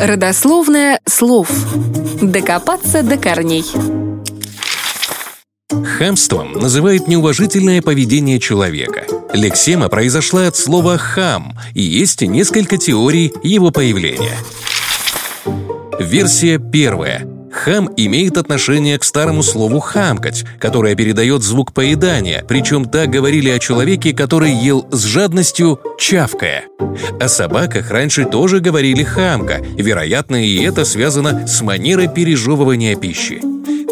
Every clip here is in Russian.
Родословное слов. Докопаться до корней. Хамством называют неуважительное поведение человека. Лексема произошла от слова «хам», и есть несколько теорий его появления. Версия первая. Хам имеет отношение к старому слову «хамкать», которое передает звук поедания, причем так говорили о человеке, который ел с жадностью, чавкая. О собаках раньше тоже говорили «хамка», вероятно, и это связано с манерой пережевывания пищи.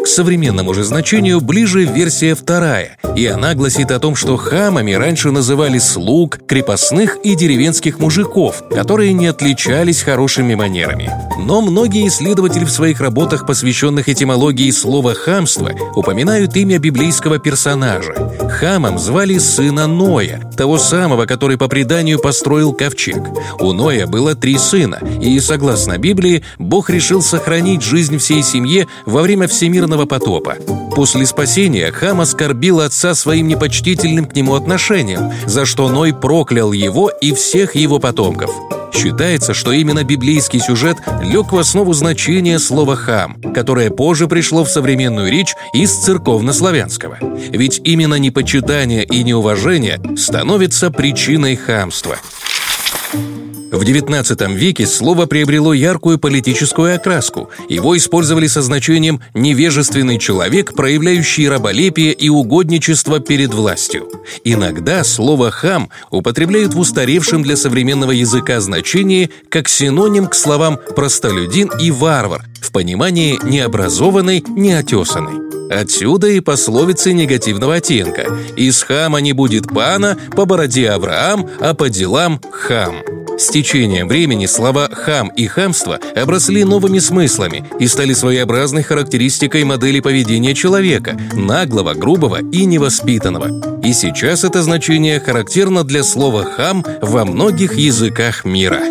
Современному же значению ближе версия вторая, и она гласит о том, что хамами раньше называли слуг, крепостных и деревенских мужиков, которые не отличались хорошими манерами. Но многие исследователи в своих работах, посвященных этимологии слова «хамство», упоминают имя библейского персонажа. Хамом звали сына Ноя, того самого, который по преданию построил ковчег. У Ноя было три сына, и, согласно Библии, Бог решил сохранить жизнь всей семье во время всемирного потопа. После спасения Хам оскорбил отца своим непочтительным к нему отношением, за что Ной проклял его и всех его потомков. Считается, что именно библейский сюжет лег в основу значения слова «хам», которое позже пришло в современную речь из церковнославянского. Ведь именно непочитание и неуважение становится причиной хамства – в XIX веке слово приобрело яркую политическую окраску. Его использовали со значением «невежественный человек, проявляющий раболепие и угодничество перед властью». Иногда слово «хам» употребляют в устаревшем для современного языка значении как синоним к словам «простолюдин» и «варвар» в понимании «необразованный», «неотесанный». Отсюда и пословицы негативного оттенка «Из хама не будет пана, по бороде Авраам, а по делам хам». С течением времени слова «хам» и «хамство» обросли новыми смыслами и стали своеобразной характеристикой модели поведения человека – наглого, грубого и невоспитанного. И сейчас это значение характерно для слова «хам» во многих языках мира.